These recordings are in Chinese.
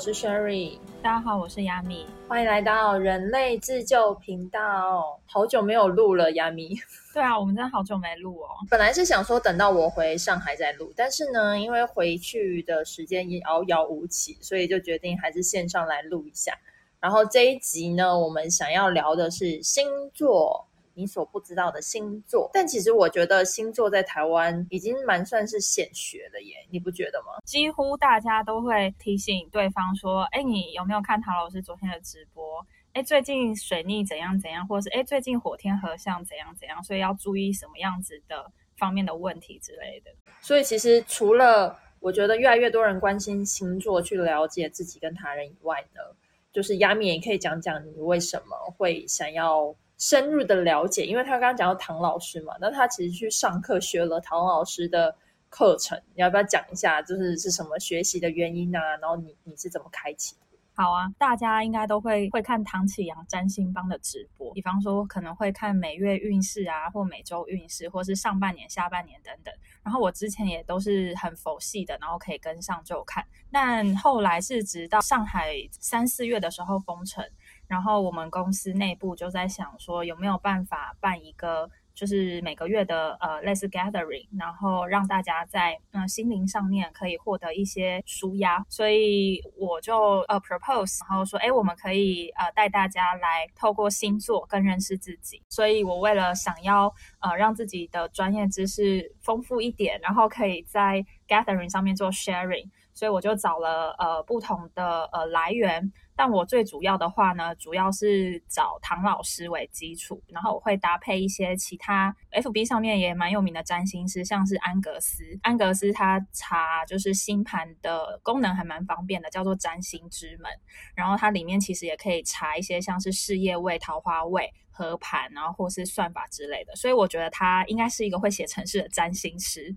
是 Sherry。大家好，我是亚米。欢迎来到人类自救频道。好久没有录了，亚米。对啊，我们真的好久没录哦。本来是想说等到我回上海再录，但是呢，因为回去的时间也遥遥无期，所以就决定还是线上来录一下。然后这一集呢，我们想要聊的是星座。你所不知道的星座，但其实我觉得星座在台湾已经蛮算是显学了耶，你不觉得吗？几乎大家都会提醒对方说：“哎，你有没有看唐老师昨天的直播？哎，最近水逆怎样怎样，或者是哎，最近火天合相怎样怎样，所以要注意什么样子的方面的问题之类的。”所以其实除了我觉得越来越多人关心星座去了解自己跟他人以外呢，就是亚米也可以讲讲你为什么会想要。深入的了解，因为他刚刚讲到唐老师嘛，那他其实去上课学了唐老师的课程，你要不要讲一下，就是是什么学习的原因啊？然后你你是怎么开启？好啊，大家应该都会会看唐启阳占星帮的直播，比方说可能会看每月运势啊，或每周运势，或是上半年、下半年等等。然后我之前也都是很佛系的，然后可以跟上就看。但后来是直到上海三四月的时候封城。然后我们公司内部就在想说，有没有办法办一个，就是每个月的呃类似 gathering，然后让大家在嗯心灵上面可以获得一些舒压。所以我就呃 propose，然后说，哎，我们可以呃带大家来透过星座更认识自己。所以我为了想要呃让自己的专业知识丰富一点，然后可以在 gathering 上面做 sharing，所以我就找了呃不同的呃来源。但我最主要的话呢，主要是找唐老师为基础，然后我会搭配一些其他 FB 上面也蛮有名的占星师，像是安格斯。安格斯他查就是星盘的功能还蛮方便的，叫做占星之门。然后它里面其实也可以查一些像是事业位、桃花位。和盘，然后或是算法之类的，所以我觉得他应该是一个会写程式的占星师。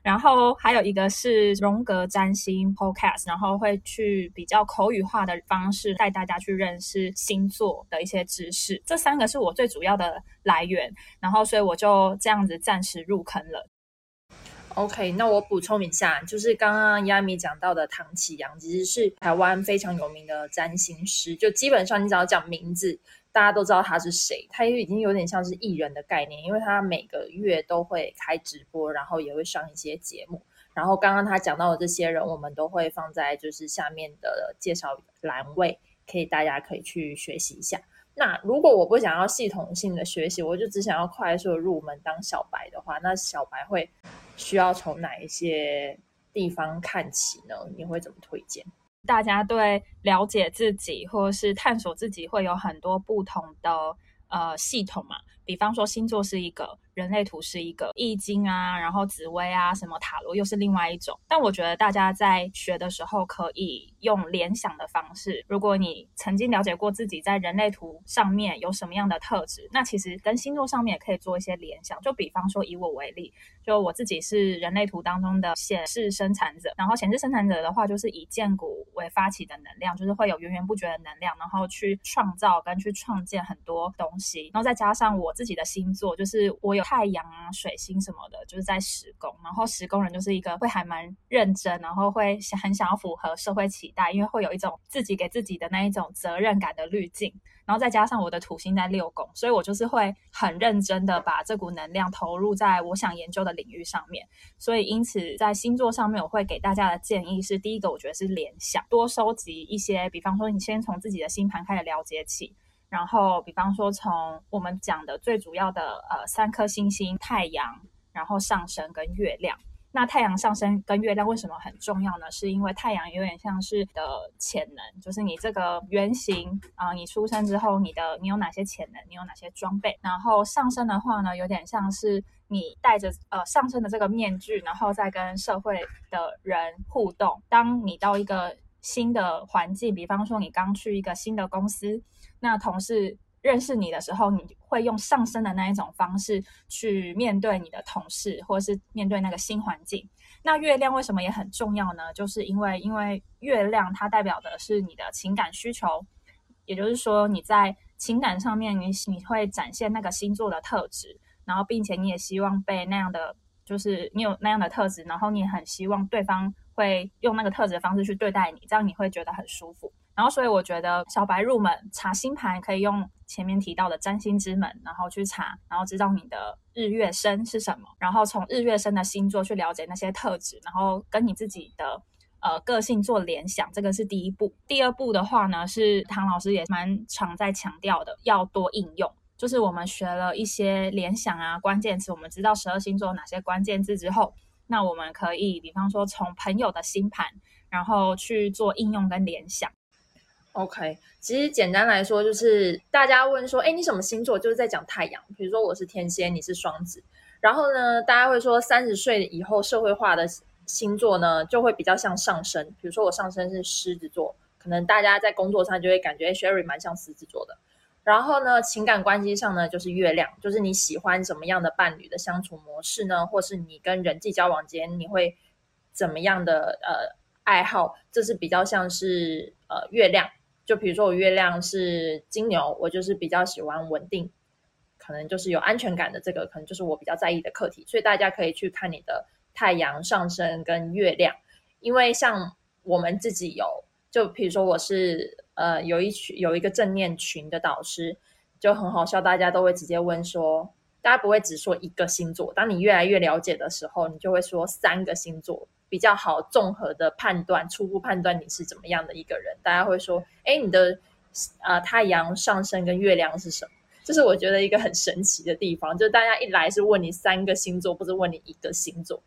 然后还有一个是荣格占星 Podcast，然后会去比较口语化的方式带大家去认识星座的一些知识。这三个是我最主要的来源，然后所以我就这样子暂时入坑了。OK，那我补充一下，就是刚刚亚米讲到的唐启阳，其实是台湾非常有名的占星师，就基本上你只要讲名字。大家都知道他是谁，他也已经有点像是艺人的概念，因为他每个月都会开直播，然后也会上一些节目。然后刚刚他讲到的这些人，我们都会放在就是下面的介绍栏位，可以大家可以去学习一下。那如果我不想要系统性的学习，我就只想要快速入门当小白的话，那小白会需要从哪一些地方看起呢？你会怎么推荐？大家对了解自己或者是探索自己会有很多不同的呃系统嘛，比方说星座是一个。人类图是一个易经啊，然后紫薇啊，什么塔罗又是另外一种。但我觉得大家在学的时候可以用联想的方式。如果你曾经了解过自己在人类图上面有什么样的特质，那其实跟星座上面也可以做一些联想。就比方说以我为例，就我自己是人类图当中的显示生产者，然后显示生产者的话就是以建股为发起的能量，就是会有源源不绝的能量，然后去创造跟去创建很多东西。然后再加上我自己的星座，就是我有。太阳啊，水星什么的，就是在十宫。然后十宫人就是一个会还蛮认真，然后会很想要符合社会期待，因为会有一种自己给自己的那一种责任感的滤镜。然后再加上我的土星在六宫，所以我就是会很认真的把这股能量投入在我想研究的领域上面。所以因此在星座上面，我会给大家的建议是：第一个，我觉得是联想，多收集一些，比方说你先从自己的星盘开始了解起。然后，比方说，从我们讲的最主要的呃三颗星星，太阳，然后上升跟月亮。那太阳上升跟月亮为什么很重要呢？是因为太阳有点像是的潜能，就是你这个原型啊，你出生之后，你的你有哪些潜能，你有哪些装备。然后上升的话呢，有点像是你戴着呃上升的这个面具，然后再跟社会的人互动。当你到一个新的环境，比方说你刚去一个新的公司。那同事认识你的时候，你会用上升的那一种方式去面对你的同事，或是面对那个新环境。那月亮为什么也很重要呢？就是因为因为月亮它代表的是你的情感需求，也就是说你在情感上面，你你会展现那个星座的特质，然后并且你也希望被那样的，就是你有那样的特质，然后你很希望对方会用那个特质的方式去对待你，这样你会觉得很舒服。然后，所以我觉得小白入门查星盘可以用前面提到的占星之门，然后去查，然后知道你的日月生是什么，然后从日月生的星座去了解那些特质，然后跟你自己的呃个性做联想，这个是第一步。第二步的话呢，是唐老师也蛮常在强调的，要多应用。就是我们学了一些联想啊关键词，我们知道十二星座哪些关键字之后，那我们可以比方说从朋友的星盘，然后去做应用跟联想。OK，其实简单来说，就是大家问说，哎，你什么星座？就是在讲太阳。比如说我是天蝎，你是双子。然后呢，大家会说三十岁以后社会化的星座呢，就会比较像上升。比如说我上升是狮子座，可能大家在工作上就会感觉哎 Sherry 蛮像狮子座的。然后呢，情感关系上呢，就是月亮，就是你喜欢什么样的伴侣的相处模式呢？或是你跟人际交往间你会怎么样的呃爱好？这是比较像是呃月亮。就比如说我月亮是金牛，我就是比较喜欢稳定，可能就是有安全感的这个，可能就是我比较在意的课题。所以大家可以去看你的太阳上升跟月亮，因为像我们自己有，就比如说我是呃有一群有一个正念群的导师，就很好笑，大家都会直接问说，大家不会只说一个星座，当你越来越了解的时候，你就会说三个星座。比较好综合的判断，初步判断你是怎么样的一个人。大家会说：“哎，你的呃太阳上升跟月亮是什么？”这是我觉得一个很神奇的地方，就大家一来是问你三个星座，不是问你一个星座。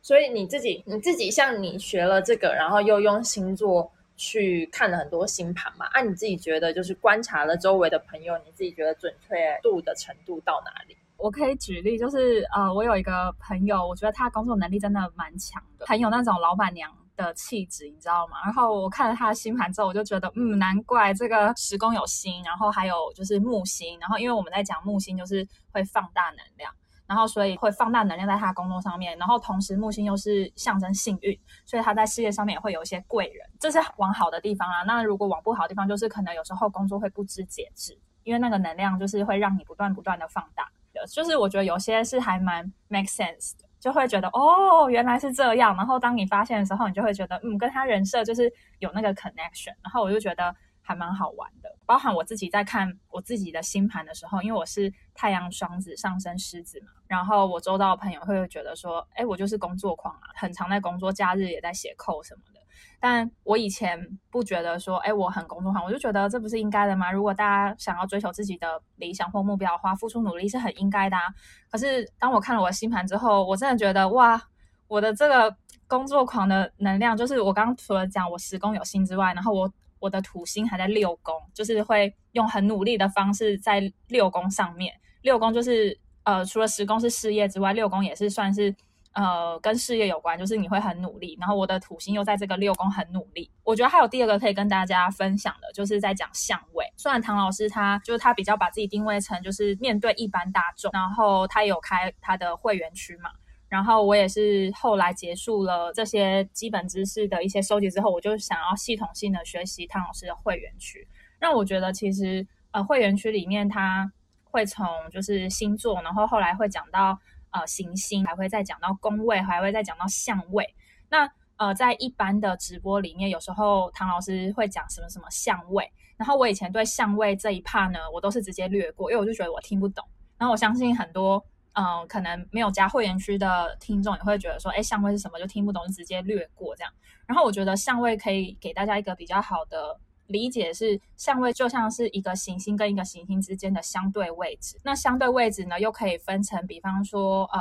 所以你自己你自己像你学了这个，然后又用星座去看了很多星盘嘛？按你自己觉得，就是观察了周围的朋友，你自己觉得准确度的程度到哪里？我可以举例，就是呃，我有一个朋友，我觉得他工作能力真的蛮强的，很有那种老板娘的气质，你知道吗？然后我看了他的星盘之后，我就觉得，嗯，难怪这个时宫有星，然后还有就是木星，然后因为我们在讲木星就是会放大能量，然后所以会放大能量在他工作上面，然后同时木星又是象征幸运，所以他在事业上面也会有一些贵人，这是往好的地方啊。那如果往不好的地方，就是可能有时候工作会不知节制，因为那个能量就是会让你不断不断的放大。就是我觉得有些是还蛮 make sense 的，就会觉得哦原来是这样。然后当你发现的时候，你就会觉得嗯，跟他人设就是有那个 connection。然后我就觉得还蛮好玩的。包含我自己在看我自己的星盘的时候，因为我是太阳双子上升狮子嘛，然后我周遭的朋友会觉得说，哎，我就是工作狂啊，很常在工作，假日也在写扣什么的。但我以前不觉得说，哎，我很工作狂，我就觉得这不是应该的吗？如果大家想要追求自己的理想或目标的话，付出努力是很应该的啊。可是当我看了我的星盘之后，我真的觉得，哇，我的这个工作狂的能量，就是我刚刚除了讲我十宫有星之外，然后我我的土星还在六宫，就是会用很努力的方式在六宫上面。六宫就是呃，除了十宫是事业之外，六宫也是算是。呃，跟事业有关，就是你会很努力，然后我的土星又在这个六宫很努力。我觉得还有第二个可以跟大家分享的，就是在讲相位。虽然唐老师他就是他比较把自己定位成就是面对一般大众，然后他有开他的会员区嘛，然后我也是后来结束了这些基本知识的一些收集之后，我就想要系统性的学习唐老师的会员区，那我觉得其实呃会员区里面他会从就是星座，然后后来会讲到。呃，行星还会再讲到宫位，还会再讲到相位。那呃，在一般的直播里面，有时候唐老师会讲什么什么相位，然后我以前对相位这一 part 呢，我都是直接略过，因为我就觉得我听不懂。然后我相信很多嗯，可能没有加会员区的听众也会觉得说，哎，相位是什么就听不懂，就直接略过这样。然后我觉得相位可以给大家一个比较好的。理解是相位就像是一个行星跟一个行星之间的相对位置，那相对位置呢又可以分成，比方说呃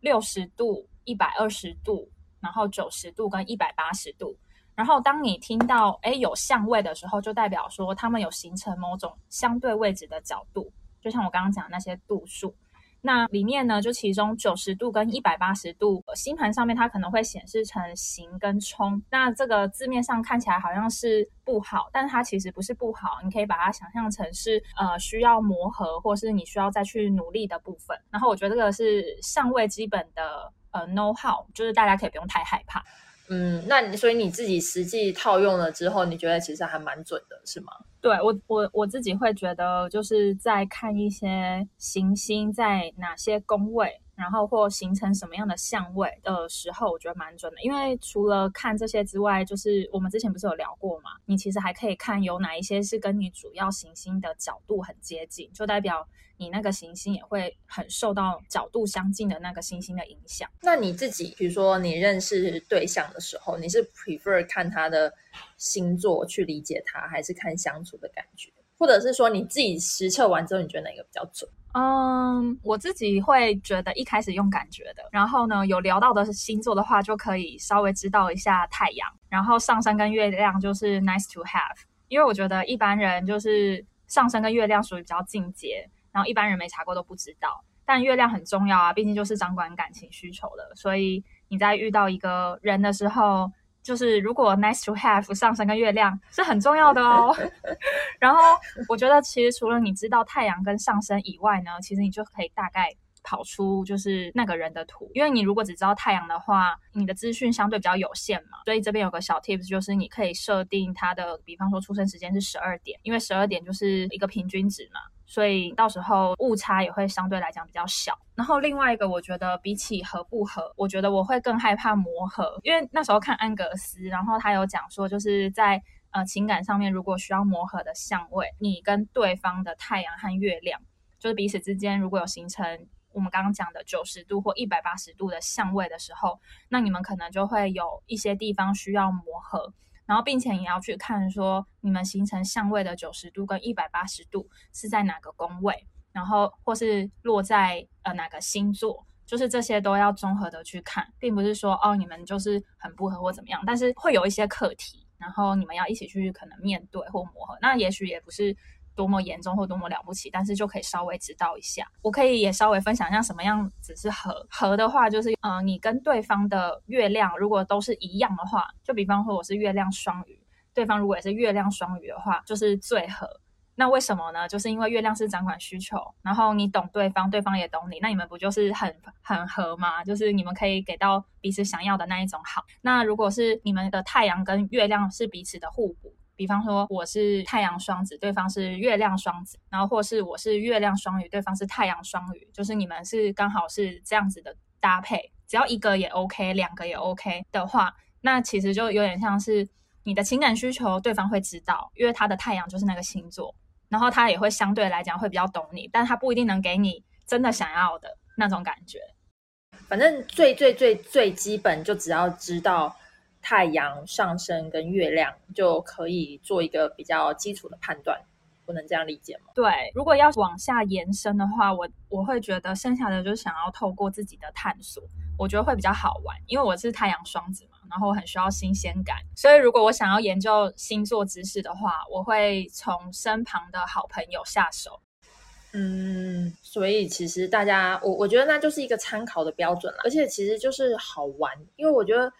六十度、一百二十度，然后九十度跟一百八十度。然后当你听到哎有相位的时候，就代表说他们有形成某种相对位置的角度，就像我刚刚讲的那些度数。那里面呢，就其中九十度跟一百八十度星盘上面，它可能会显示成行跟冲。那这个字面上看起来好像是不好，但它其实不是不好。你可以把它想象成是呃需要磨合，或是你需要再去努力的部分。然后我觉得这个是相位基本的呃 know how，就是大家可以不用太害怕。嗯，那你所以你自己实际套用了之后，你觉得其实还蛮准的，是吗？对我，我我自己会觉得，就是在看一些行星在哪些宫位，然后或形成什么样的相位的时候，我觉得蛮准的。因为除了看这些之外，就是我们之前不是有聊过嘛，你其实还可以看有哪一些是跟你主要行星的角度很接近，就代表你那个行星也会很受到角度相近的那个行星的影响。那你自己，比如说你认识对象的时候，你是 prefer 看他的星座去理解他，还是看相处的感觉？或者是说你自己实测完之后，你觉得哪个比较准？嗯，我自己会觉得一开始用感觉的，然后呢，有聊到的星座的话，就可以稍微知道一下太阳，然后上升跟月亮就是 nice to have，因为我觉得一般人就是上升跟月亮属于比较进阶，然后一般人没查过都不知道，但月亮很重要啊，毕竟就是掌管感情需求的，所以你在遇到一个人的时候。就是如果 nice to have 上升跟月亮是很重要的哦。然后我觉得其实除了你知道太阳跟上升以外呢，其实你就可以大概跑出就是那个人的图。因为你如果只知道太阳的话，你的资讯相对比较有限嘛。所以这边有个小 tips 就是你可以设定它的，比方说出生时间是十二点，因为十二点就是一个平均值嘛。所以到时候误差也会相对来讲比较小。然后另外一个，我觉得比起合不合，我觉得我会更害怕磨合，因为那时候看安格斯，然后他有讲说，就是在呃情感上面，如果需要磨合的相位，你跟对方的太阳和月亮，就是彼此之间如果有形成我们刚刚讲的九十度或一百八十度的相位的时候，那你们可能就会有一些地方需要磨合。然后，并且也要去看说，你们形成相位的九十度跟一百八十度是在哪个宫位，然后或是落在呃哪个星座，就是这些都要综合的去看，并不是说哦你们就是很不合或怎么样，但是会有一些课题，然后你们要一起去可能面对或磨合，那也许也不是。多么严重或多么了不起，但是就可以稍微知道一下。我可以也稍微分享一下什么样子是合合的话，就是呃，你跟对方的月亮如果都是一样的话，就比方说我是月亮双鱼，对方如果也是月亮双鱼的话，就是最合。那为什么呢？就是因为月亮是掌管需求，然后你懂对方，对方也懂你，那你们不就是很很合吗？就是你们可以给到彼此想要的那一种好。那如果是你们的太阳跟月亮是彼此的互补。比方说我是太阳双子，对方是月亮双子，然后或是我是月亮双鱼，对方是太阳双鱼，就是你们是刚好是这样子的搭配，只要一个也 OK，两个也 OK 的话，那其实就有点像是你的情感需求，对方会知道，因为他的太阳就是那个星座，然后他也会相对来讲会比较懂你，但他不一定能给你真的想要的那种感觉。反正最最最最基本，就只要知道。太阳上升跟月亮就可以做一个比较基础的判断，不能这样理解吗？对，如果要往下延伸的话，我我会觉得剩下的就是想要透过自己的探索，我觉得会比较好玩，因为我是太阳双子嘛，然后我很需要新鲜感，所以如果我想要研究星座知识的话，我会从身旁的好朋友下手。嗯，所以其实大家，我我觉得那就是一个参考的标准了，而且其实就是好玩，因为我觉得。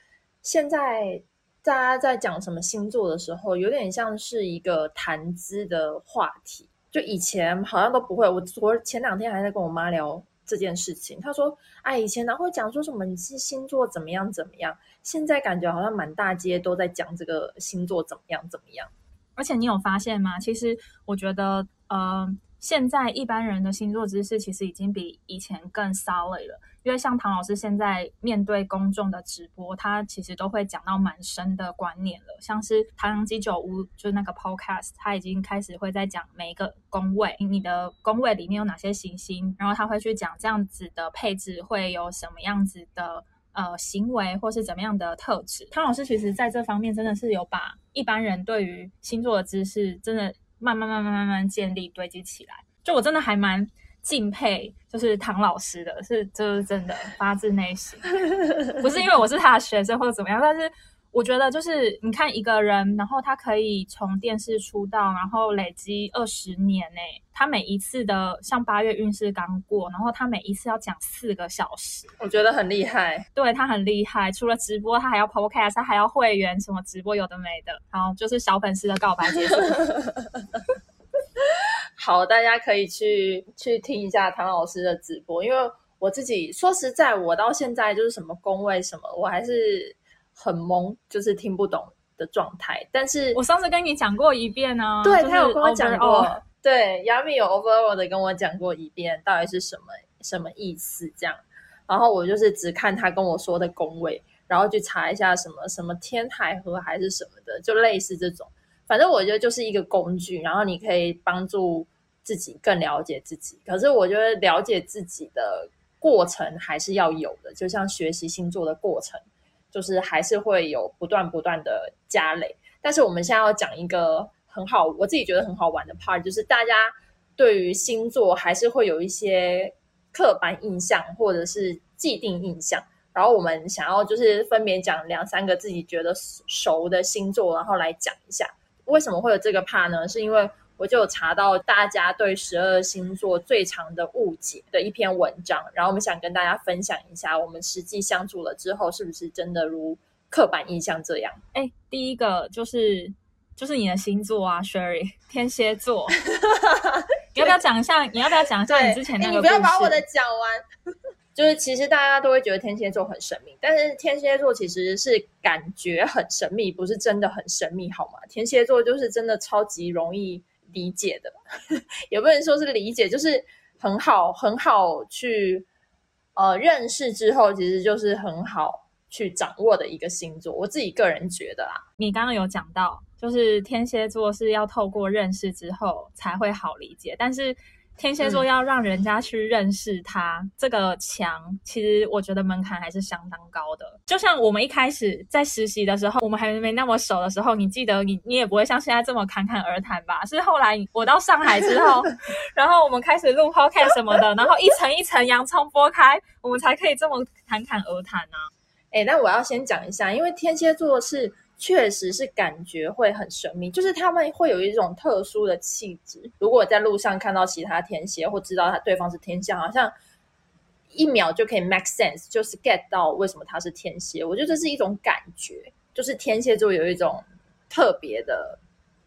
现在大家在讲什么星座的时候，有点像是一个谈资的话题。就以前好像都不会。我我前两天还在跟我妈聊这件事情，她说：“哎，以前哪会讲说什么你是星座怎么样怎么样。”现在感觉好像满大街都在讲这个星座怎么样怎么样。而且你有发现吗？其实我觉得，呃，现在一般人的星座知识其实已经比以前更 solid 了。因为像唐老师现在面对公众的直播，他其实都会讲到蛮深的观念了。像是唐阳鸡酒屋，就是那个 podcast，他已经开始会在讲每一个宫位，你的宫位里面有哪些行星，然后他会去讲这样子的配置会有什么样子的呃行为，或是怎么样的特质。唐老师其实在这方面真的是有把一般人对于星座的知识，真的慢慢慢慢慢慢建立堆积起来。就我真的还蛮。敬佩就是唐老师的，是就是真的发自内心，不是因为我是他的学生或者怎么样，但是我觉得就是你看一个人，然后他可以从电视出道，然后累积二十年呢，他每一次的像八月运势刚过，然后他每一次要讲四个小时，我觉得很厉害，对他很厉害，除了直播，他还要 podcast，他还要会员，什么直播有的没的，好，就是小粉丝的告白结束。好，大家可以去去听一下唐老师的直播，因为我自己说实在，我到现在就是什么工位什么，我还是很懵，就是听不懂的状态。但是我上次跟你讲过一遍呢，对他有跟我讲过，对，亚米有 overall 的跟我讲过一遍，到底是什么什么意思这样。然后我就是只看他跟我说的宫位，然后去查一下什么什么天台河还是什么的，就类似这种。反正我觉得就是一个工具，然后你可以帮助自己更了解自己。可是我觉得了解自己的过程还是要有的，就像学习星座的过程，就是还是会有不断不断的加累。但是我们现在要讲一个很好，我自己觉得很好玩的 part，就是大家对于星座还是会有一些刻板印象或者是既定印象。然后我们想要就是分别讲两三个自己觉得熟的星座，然后来讲一下。为什么会有这个怕呢？是因为我就有查到大家对十二星座最长的误解的一篇文章，然后我们想跟大家分享一下，我们实际相处了之后，是不是真的如刻板印象这样？哎，第一个就是就是你的星座啊，Sherry，天蝎座，你要不要讲一下？你要不要讲一下你之前那个？你不要把我的讲完。就是其实大家都会觉得天蝎座很神秘，但是天蝎座其实是感觉很神秘，不是真的很神秘，好吗？天蝎座就是真的超级容易理解的，也不能说是理解，就是很好很好去呃认识之后，其实就是很好去掌握的一个星座。我自己个人觉得啦，你刚刚有讲到，就是天蝎座是要透过认识之后才会好理解，但是。天蝎座要让人家去认识他这个墙，其实我觉得门槛还是相当高的。就像我们一开始在实习的时候，我们还没那么熟的时候，你记得你你也不会像现在这么侃侃而谈吧？是后来我到上海之后，然后我们开始录 podcast 什么的，然后一层一层洋葱剥开，我们才可以这么侃侃而谈呢。哎，那我要先讲一下，因为天蝎座是。确实是感觉会很神秘，就是他们会有一种特殊的气质。如果在路上看到其他天蝎，或知道他对方是天蝎，好像一秒就可以 make sense，就是 get 到为什么他是天蝎。我觉得这是一种感觉，就是天蝎座有一种特别的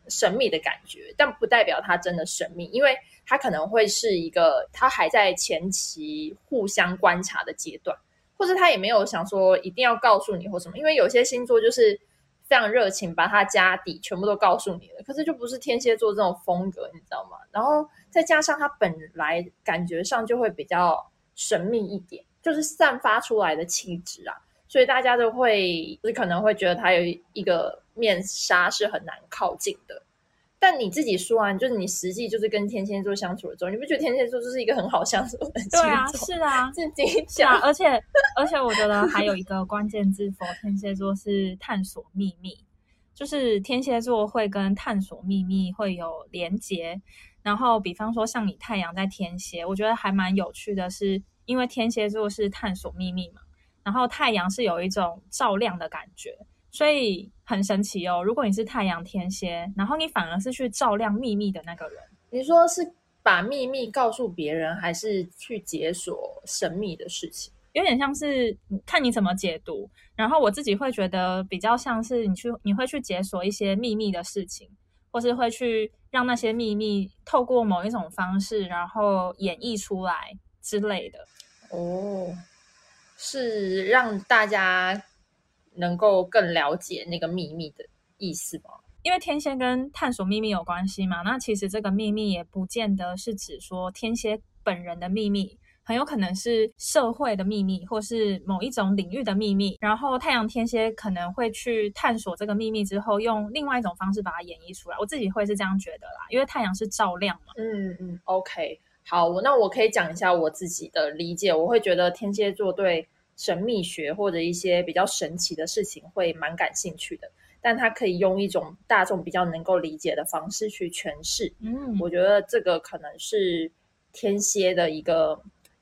神秘的感觉，但不代表他真的神秘，因为他可能会是一个他还在前期互相观察的阶段，或者他也没有想说一定要告诉你或什么，因为有些星座就是。非常热情，把他家底全部都告诉你了。可是就不是天蝎座这种风格，你知道吗？然后再加上他本来感觉上就会比较神秘一点，就是散发出来的气质啊，所以大家都会就是可能会觉得他有一个面纱是很难靠近的。但你自己说啊，就是你实际就是跟天蝎座相处的时候，你不觉得天蝎座就是一个很好相处的？对啊，是啊，自己想。而且而且，我觉得还有一个关键字，否天蝎座是探索秘密，就是天蝎座会跟探索秘密会有连结。然后，比方说像你太阳在天蝎，我觉得还蛮有趣的，是因为天蝎座是探索秘密嘛，然后太阳是有一种照亮的感觉。所以很神奇哦！如果你是太阳天蝎，然后你反而是去照亮秘密的那个人，你说是把秘密告诉别人，还是去解锁神秘的事情？有点像是看你怎么解读。然后我自己会觉得比较像是你去，你会去解锁一些秘密的事情，或是会去让那些秘密透过某一种方式，然后演绎出来之类的。哦，是让大家。能够更了解那个秘密的意思吗？因为天蝎跟探索秘密有关系嘛。那其实这个秘密也不见得是指说天蝎本人的秘密，很有可能是社会的秘密，或是某一种领域的秘密。然后太阳天蝎可能会去探索这个秘密之后，用另外一种方式把它演绎出来。我自己会是这样觉得啦，因为太阳是照亮嘛。嗯嗯，OK，好，那我可以讲一下我自己的理解。我会觉得天蝎座对。神秘学或者一些比较神奇的事情会蛮感兴趣的，但他可以用一种大众比较能够理解的方式去诠释。嗯，我觉得这个可能是天蝎的一个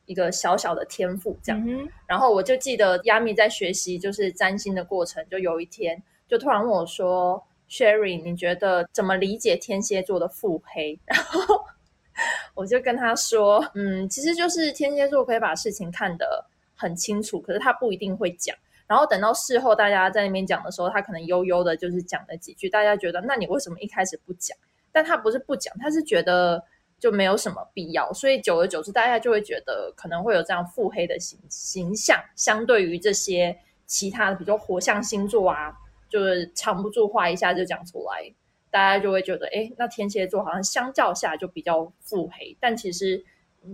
一个小小的天赋。这样，然后我就记得亚米在学习就是占星的过程，就有一天就突然问我说：“Sherry，你觉得怎么理解天蝎座的腹黑？”然后 我就跟他说：“嗯，其实就是天蝎座可以把事情看得。”很清楚，可是他不一定会讲。然后等到事后大家在那边讲的时候，他可能悠悠的，就是讲了几句。大家觉得，那你为什么一开始不讲？但他不是不讲，他是觉得就没有什么必要。所以久而久之，大家就会觉得可能会有这样腹黑的形形象。相对于这些其他的，比如说火象星座啊，就是藏不住话，一下就讲出来，大家就会觉得，哎，那天蝎座好像相较下就比较腹黑。但其实。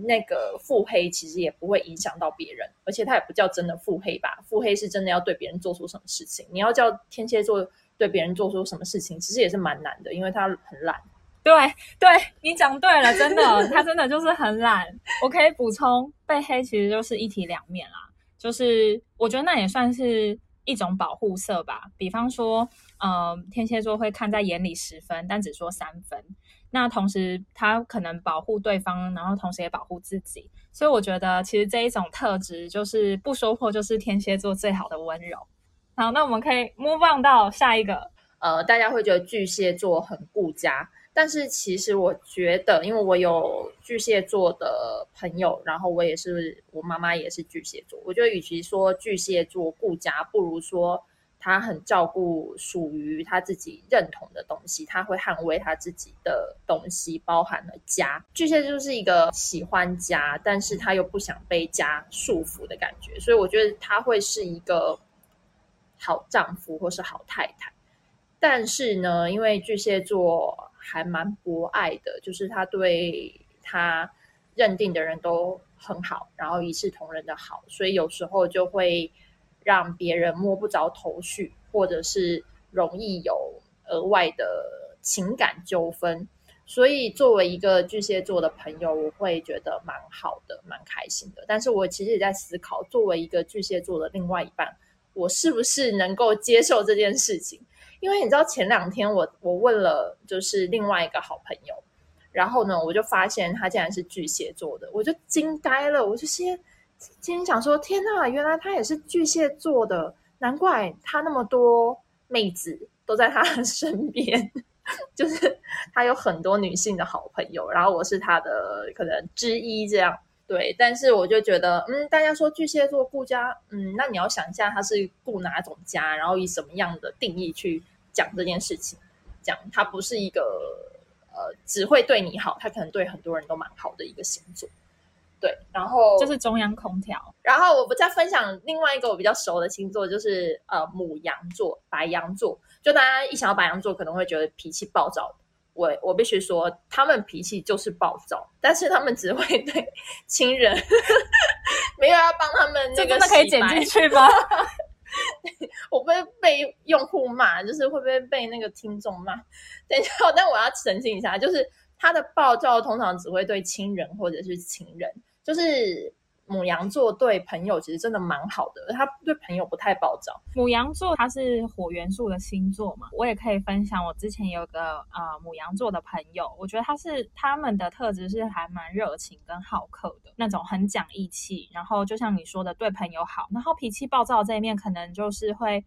那个腹黑其实也不会影响到别人，而且他也不叫真的腹黑吧？腹黑是真的要对别人做出什么事情。你要叫天蝎座对别人做出什么事情，其实也是蛮难的，因为他很懒。对，对你讲对了，真的，他真的就是很懒。我可以补充，被黑其实就是一体两面啦，就是我觉得那也算是一种保护色吧。比方说，嗯，天蝎座会看在眼里十分，但只说三分。那同时，他可能保护对方，然后同时也保护自己，所以我觉得其实这一种特质就是不说破，就是天蝎座最好的温柔。好，那我们可以 move on 到下一个。呃，大家会觉得巨蟹座很顾家，但是其实我觉得，因为我有巨蟹座的朋友，然后我也是我妈妈也是巨蟹座，我觉得与其说巨蟹座顾家，不如说。他很照顾属于他自己认同的东西，他会捍卫他自己的东西，包含了家。巨蟹就是一个喜欢家，但是他又不想被家束缚的感觉，所以我觉得他会是一个好丈夫或是好太太。但是呢，因为巨蟹座还蛮博爱的，就是他对他认定的人都很好，然后一视同仁的好，所以有时候就会。让别人摸不着头绪，或者是容易有额外的情感纠纷，所以作为一个巨蟹座的朋友，我会觉得蛮好的，蛮开心的。但是我其实也在思考，作为一个巨蟹座的另外一半，我是不是能够接受这件事情？因为你知道，前两天我我问了，就是另外一个好朋友，然后呢，我就发现他竟然是巨蟹座的，我就惊呆了，我就先。今天想说，天呐，原来他也是巨蟹座的，难怪他那么多妹子都在他的身边，就是他有很多女性的好朋友，然后我是他的可能之一这样。对，但是我就觉得，嗯，大家说巨蟹座顾家，嗯，那你要想一下他是顾哪种家，然后以什么样的定义去讲这件事情，讲他不是一个呃只会对你好，他可能对很多人都蛮好的一个星座。对，然后就是中央空调。然后我不再分享另外一个我比较熟的星座，就是呃母羊座、白羊座。就大家一想到白羊座，可能会觉得脾气暴躁。我我必须说，他们脾气就是暴躁，但是他们只会对亲人，没有要帮他们那个。真的可以剪进去 吗？我会被用户骂，就是会不会被那个听众骂？等一下，但我要澄清一下，就是他的暴躁通常只会对亲人或者是情人。就是母羊座对朋友其实真的蛮好的，他对朋友不太暴躁。母羊座它是火元素的星座嘛，我也可以分享。我之前有个呃母羊座的朋友，我觉得他是他们的特质是还蛮热情跟好客的那种，很讲义气。然后就像你说的，对朋友好，然后脾气暴躁这一面可能就是会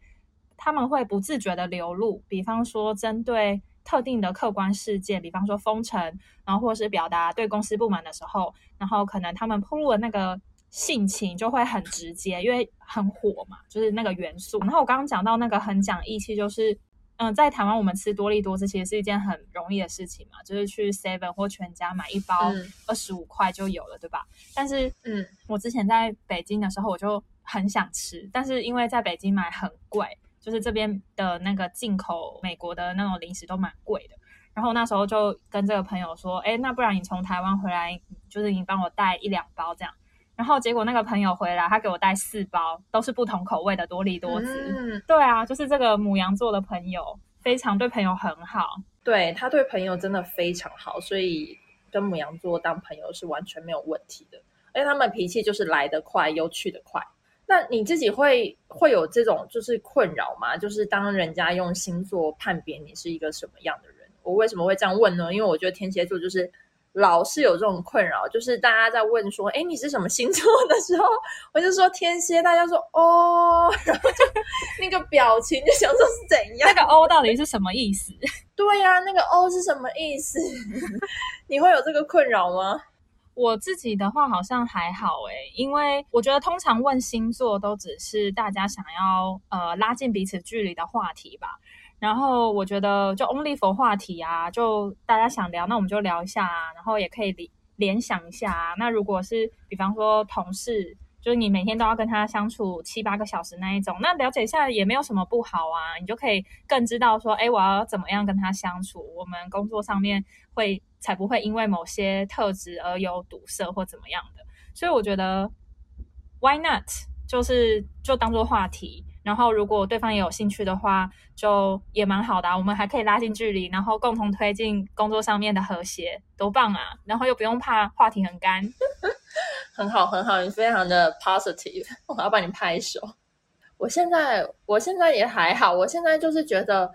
他们会不自觉的流露，比方说针对。特定的客观事件，比方说封城，然后或是表达对公司不满的时候，然后可能他们铺露的那个性情就会很直接，因为很火嘛，就是那个元素。然后我刚刚讲到那个很讲义气，就是嗯，在台湾我们吃多利多这其实是一件很容易的事情嘛，就是去 Seven 或全家买一包二十五块就有了，对吧？但是嗯，我之前在北京的时候我就很想吃，但是因为在北京买很贵。就是这边的那个进口美国的那种零食都蛮贵的，然后那时候就跟这个朋友说，哎，那不然你从台湾回来，就是你帮我带一两包这样。然后结果那个朋友回来，他给我带四包，都是不同口味的多利多滋。对啊，就是这个母羊座的朋友，非常对朋友很好。对他对朋友真的非常好，所以跟母羊座当朋友是完全没有问题的。而且他们脾气就是来得快又去得快。那你自己会会有这种就是困扰吗？就是当人家用星座判别你是一个什么样的人，我为什么会这样问呢？因为我觉得天蝎座就是老是有这种困扰，就是大家在问说，哎，你是什么星座 的时候，我就说天蝎，大家说哦，然后就那个表情就想说是怎样，那个哦到底是什么意思？对呀，那个哦是什么意思？你会有这个困扰吗？我自己的话好像还好诶，因为我觉得通常问星座都只是大家想要呃拉近彼此距离的话题吧。然后我觉得就 only for 话题啊，就大家想聊，那我们就聊一下啊。然后也可以联联想一下啊。那如果是比方说同事，就是你每天都要跟他相处七八个小时那一种，那了解一下也没有什么不好啊。你就可以更知道说，哎，我要怎么样跟他相处，我们工作上面会。才不会因为某些特质而有堵塞或怎么样的。所以我觉得，Why not？就是就当做话题。然后，如果对方也有兴趣的话，就也蛮好的。我们还可以拉近距离，然后共同推进工作上面的和谐，多棒啊！然后又不用怕话题很干，很好，很好，你非常的 positive，我要帮你拍手。我现在，我现在也还好，我现在就是觉得，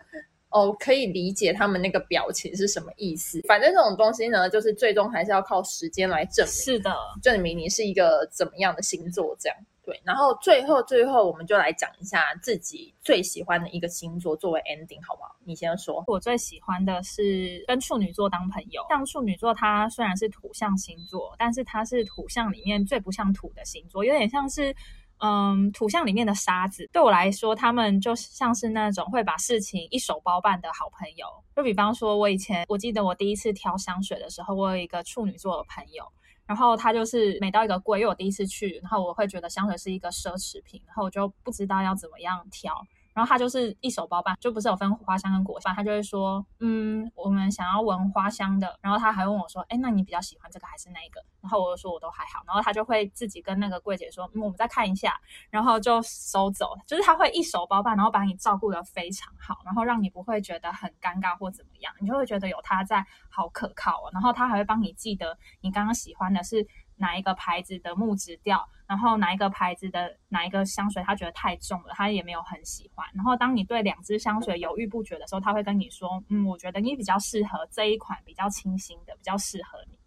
哦，可以理解他们那个表情是什么意思。反正这种东西呢，就是最终还是要靠时间来证明，是的，证明你是一个怎么样的星座，这样。对，然后最后最后，我们就来讲一下自己最喜欢的一个星座作为 ending，好不好？你先说。我最喜欢的是跟处女座当朋友。像处女座，它虽然是土象星座，但是它是土象里面最不像土的星座，有点像是嗯土象里面的沙子。对我来说，他们就像是那种会把事情一手包办的好朋友。就比方说，我以前我记得我第一次挑香水的时候，我有一个处女座的朋友。然后他就是每到一个柜，因为我第一次去，然后我会觉得香水是一个奢侈品，然后我就不知道要怎么样挑。然后他就是一手包办，就不是有分花香跟果香，他就会说，嗯，我们想要闻花香的。然后他还问我说，哎，那你比较喜欢这个还是那个？然后我就说我都还好。然后他就会自己跟那个柜姐说，嗯，我们再看一下，然后就收走。就是他会一手包办，然后把你照顾的非常好，然后让你不会觉得很尴尬或怎么样，你就会觉得有他在，好可靠哦。然后他还会帮你记得你刚刚喜欢的是。哪一个牌子的木质调，然后哪一个牌子的哪一个香水，他觉得太重了，他也没有很喜欢。然后当你对两支香水犹豫不决的时候，他会跟你说：“嗯，我觉得你比较适合这一款，比较清新的，比较适合你。”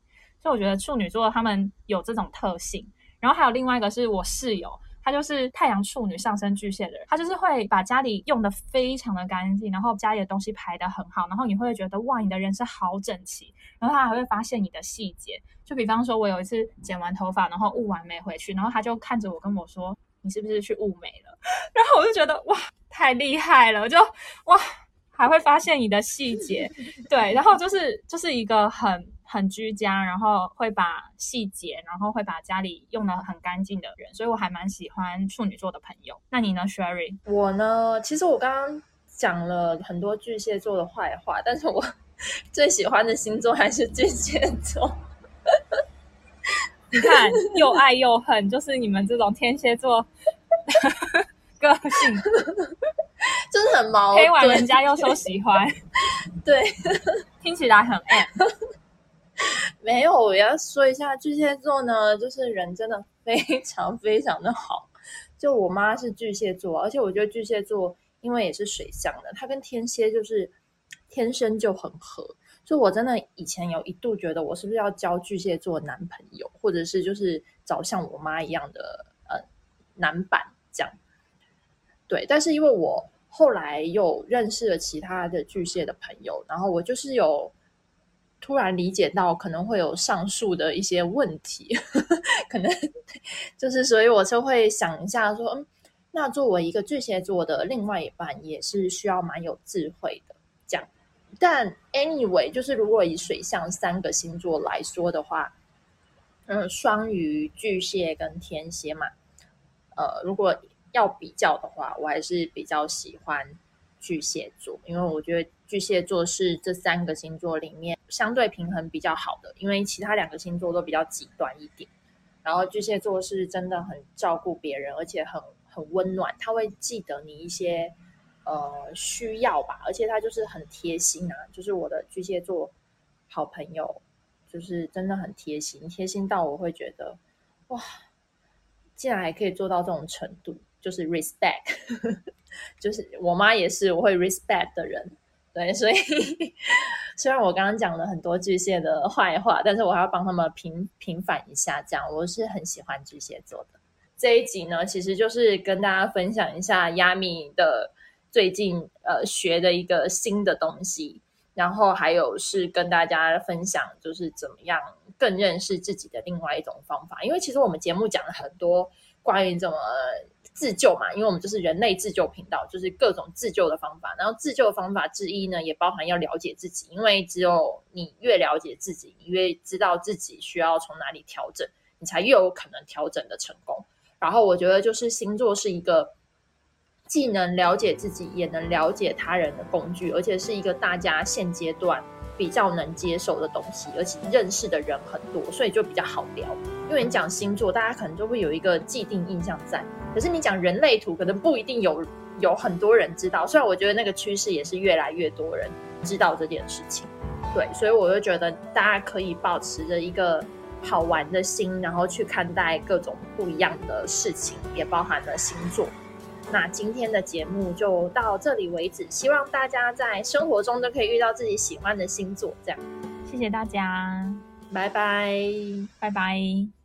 所以我觉得处女座他们有这种特性。然后还有另外一个是我室友。他就是太阳处女上升巨蟹的人，他就是会把家里用的非常的干净，然后家里的东西排的很好，然后你会觉得哇，你的人生好整齐。然后他还会发现你的细节，就比方说，我有一次剪完头发，然后雾完没回去，然后他就看着我跟我说：“你是不是去雾美了？” 然后我就觉得哇，太厉害了，就哇，还会发现你的细节，对，然后就是就是一个很。很居家，然后会把细节，然后会把家里用的很干净的人，所以我还蛮喜欢处女座的朋友。那你呢，Sherry？我呢，其实我刚刚讲了很多巨蟹座的坏话，但是我 最喜欢的星座还是巨蟹座。你看，又爱又恨，就是你们这种天蝎座 个性，真的很矛盾。黑完人家又说喜欢，对，听起来很 M。没有，我要说一下巨蟹座呢，就是人真的非常非常的好。就我妈是巨蟹座，而且我觉得巨蟹座因为也是水象的，它跟天蝎就是天生就很合。就我真的以前有一度觉得，我是不是要交巨蟹座男朋友，或者是就是找像我妈一样的呃男版这样。对，但是因为我后来又认识了其他的巨蟹的朋友，然后我就是有。突然理解到可能会有上述的一些问题，可能就是，所以我就会想一下说，嗯，那作为一个巨蟹座的另外一半，也是需要蛮有智慧的这样。但 anyway，就是如果以水象三个星座来说的话，嗯，双鱼、巨蟹跟天蝎嘛，呃，如果要比较的话，我还是比较喜欢巨蟹座，因为我觉得。巨蟹座是这三个星座里面相对平衡比较好的，因为其他两个星座都比较极端一点。然后巨蟹座是真的很照顾别人，而且很很温暖，他会记得你一些呃需要吧，而且他就是很贴心啊。就是我的巨蟹座好朋友，就是真的很贴心，贴心到我会觉得哇，竟然还可以做到这种程度，就是 respect，就是我妈也是我会 respect 的人。对，所以 虽然我刚刚讲了很多巨蟹的坏话，但是我还要帮他们平平反一下。这样，我是很喜欢巨蟹座的。这一集呢，其实就是跟大家分享一下亚米的最近呃学的一个新的东西，然后还有是跟大家分享就是怎么样更认识自己的另外一种方法。因为其实我们节目讲了很多关于怎么。自救嘛，因为我们就是人类自救频道，就是各种自救的方法。然后自救的方法之一呢，也包含要了解自己，因为只有你越了解自己，你越知道自己需要从哪里调整，你才越有可能调整的成功。然后我觉得，就是星座是一个既能了解自己，也能了解他人的工具，而且是一个大家现阶段。比较能接受的东西，而且认识的人很多，所以就比较好聊。因为你讲星座，大家可能就会有一个既定印象在，可是你讲人类图，可能不一定有有很多人知道。虽然我觉得那个趋势也是越来越多人知道这件事情，对，所以我就觉得大家可以保持着一个好玩的心，然后去看待各种不一样的事情，也包含了星座。那今天的节目就到这里为止，希望大家在生活中都可以遇到自己喜欢的星座。这样，谢谢大家，拜拜，拜拜。